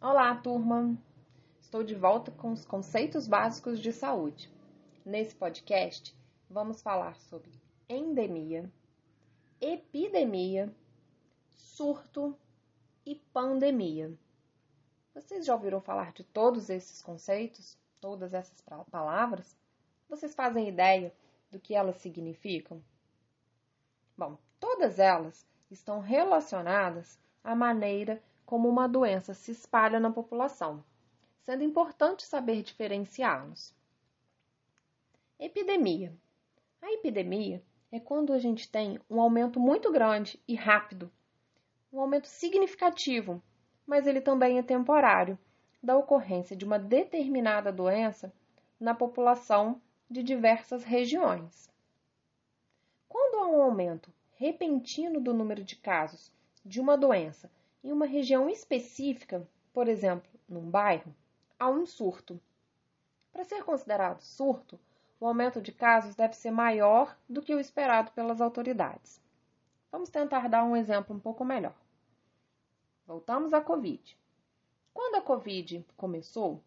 Olá, turma! Estou de volta com os conceitos básicos de saúde. Nesse podcast, vamos falar sobre endemia, epidemia, surto e pandemia. Vocês já ouviram falar de todos esses conceitos, todas essas palavras? Vocês fazem ideia do que elas significam? Bom, todas elas estão relacionadas à maneira como uma doença se espalha na população, sendo importante saber diferenciá-los. Epidemia. A epidemia é quando a gente tem um aumento muito grande e rápido, um aumento significativo, mas ele também é temporário, da ocorrência de uma determinada doença na população de diversas regiões. Quando há um aumento repentino do número de casos de uma doença em uma região específica, por exemplo, num bairro, há um surto. Para ser considerado surto, o aumento de casos deve ser maior do que o esperado pelas autoridades. Vamos tentar dar um exemplo um pouco melhor. Voltamos à Covid. Quando a Covid começou,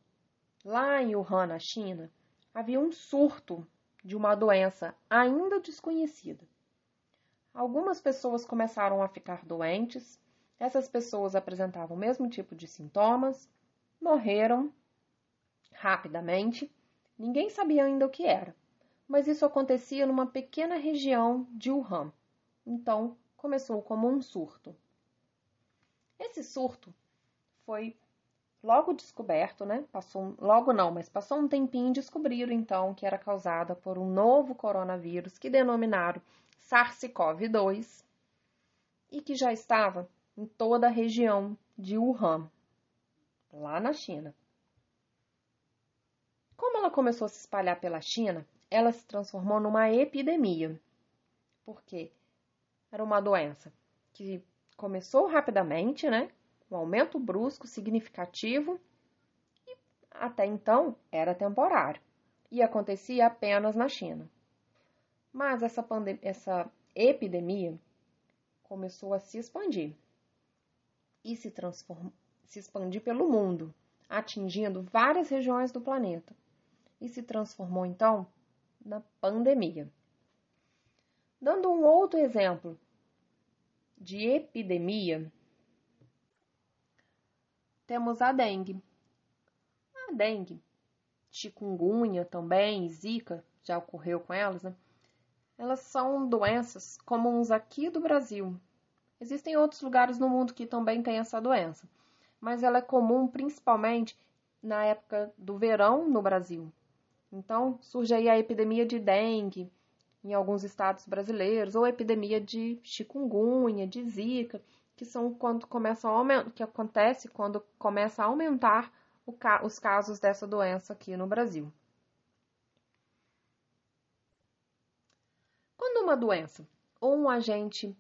lá em Wuhan, na China, havia um surto de uma doença ainda desconhecida. Algumas pessoas começaram a ficar doentes essas pessoas apresentavam o mesmo tipo de sintomas, morreram rapidamente, ninguém sabia ainda o que era, mas isso acontecia numa pequena região de Wuhan. Então, começou como um surto. Esse surto foi logo descoberto, né? Passou logo não, mas passou um tempinho descobriram então que era causada por um novo coronavírus que denominaram SARS-CoV-2 e que já estava em toda a região de Wuhan, lá na China. Como ela começou a se espalhar pela China, ela se transformou numa epidemia. Porque era uma doença que começou rapidamente, né? Um aumento brusco, significativo, e até então era temporário e acontecia apenas na China. Mas essa, essa epidemia começou a se expandir e se, se expandir pelo mundo, atingindo várias regiões do planeta, e se transformou então na pandemia. Dando um outro exemplo de epidemia, temos a dengue. A dengue, chikungunya também, zika, já ocorreu com elas, né? Elas são doenças comuns aqui do Brasil, Existem outros lugares no mundo que também têm essa doença, mas ela é comum principalmente na época do verão no Brasil. Então, surge aí a epidemia de dengue em alguns estados brasileiros, ou epidemia de chikungunya, de zika, que são quando começam a que acontece quando começa a aumentar ca os casos dessa doença aqui no Brasil. Quando uma doença ou um agente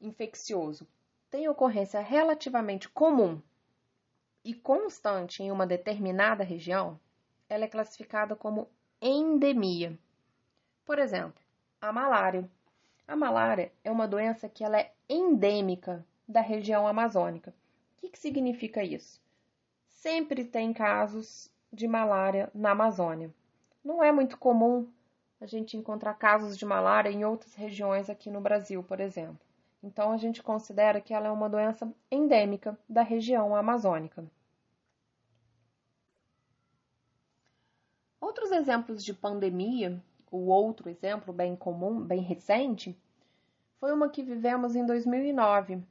infeccioso tem ocorrência relativamente comum e constante em uma determinada região, ela é classificada como endemia. Por exemplo, a malária. A malária é uma doença que ela é endêmica da região amazônica. O que, que significa isso? Sempre tem casos de malária na Amazônia. Não é muito comum a gente encontrar casos de malária em outras regiões aqui no Brasil, por exemplo. Então, a gente considera que ela é uma doença endêmica da região amazônica. Outros exemplos de pandemia, o outro exemplo bem comum, bem recente, foi uma que vivemos em 2009,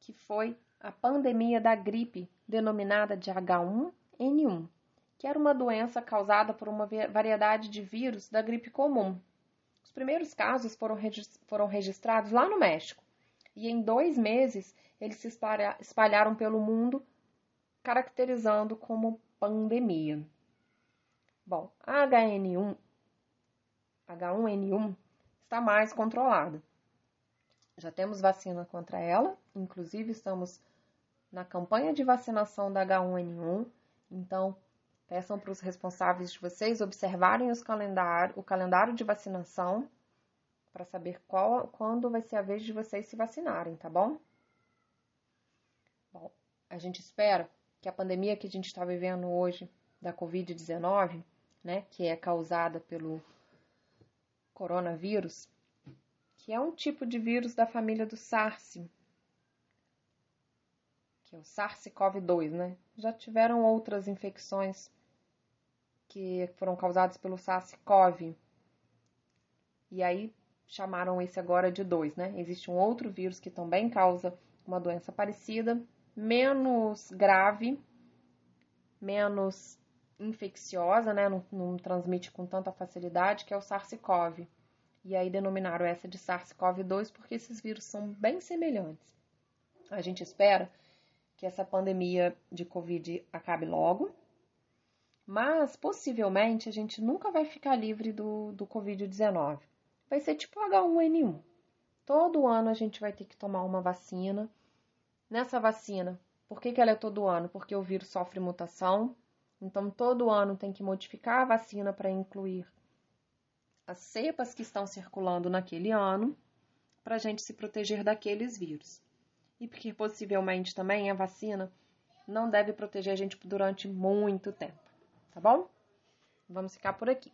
que foi a pandemia da gripe, denominada de H1N1, que era uma doença causada por uma variedade de vírus da gripe comum. Os primeiros casos foram, registrados lá no México e em dois meses eles se espalharam pelo mundo, caracterizando como pandemia. Bom, a HN1, H1N1 está mais controlada. Já temos vacina contra ela, inclusive estamos na campanha de vacinação da H1N1, então peçam para os responsáveis de vocês observarem calendário, o calendário de vacinação para saber qual, quando vai ser a vez de vocês se vacinarem, tá bom? Bom, a gente espera que a pandemia que a gente está vivendo hoje da Covid-19, né, que é causada pelo coronavírus, que é um tipo de vírus da família do SARS, que é o SARS-CoV-2, né? Já tiveram outras infecções que foram causadas pelo SARS-CoV. E aí chamaram esse agora de 2, né? Existe um outro vírus que também causa uma doença parecida, menos grave, menos infecciosa, né? Não, não transmite com tanta facilidade, que é o SARS-CoV. E aí denominaram essa de SARS-CoV-2 porque esses vírus são bem semelhantes. A gente espera que essa pandemia de Covid acabe logo, mas possivelmente a gente nunca vai ficar livre do, do Covid-19 vai ser tipo H1N1. Todo ano a gente vai ter que tomar uma vacina. Nessa vacina, por que, que ela é todo ano? Porque o vírus sofre mutação. Então, todo ano tem que modificar a vacina para incluir as cepas que estão circulando naquele ano, para a gente se proteger daqueles vírus. E porque possivelmente também a vacina não deve proteger a gente durante muito tempo, tá bom? Vamos ficar por aqui.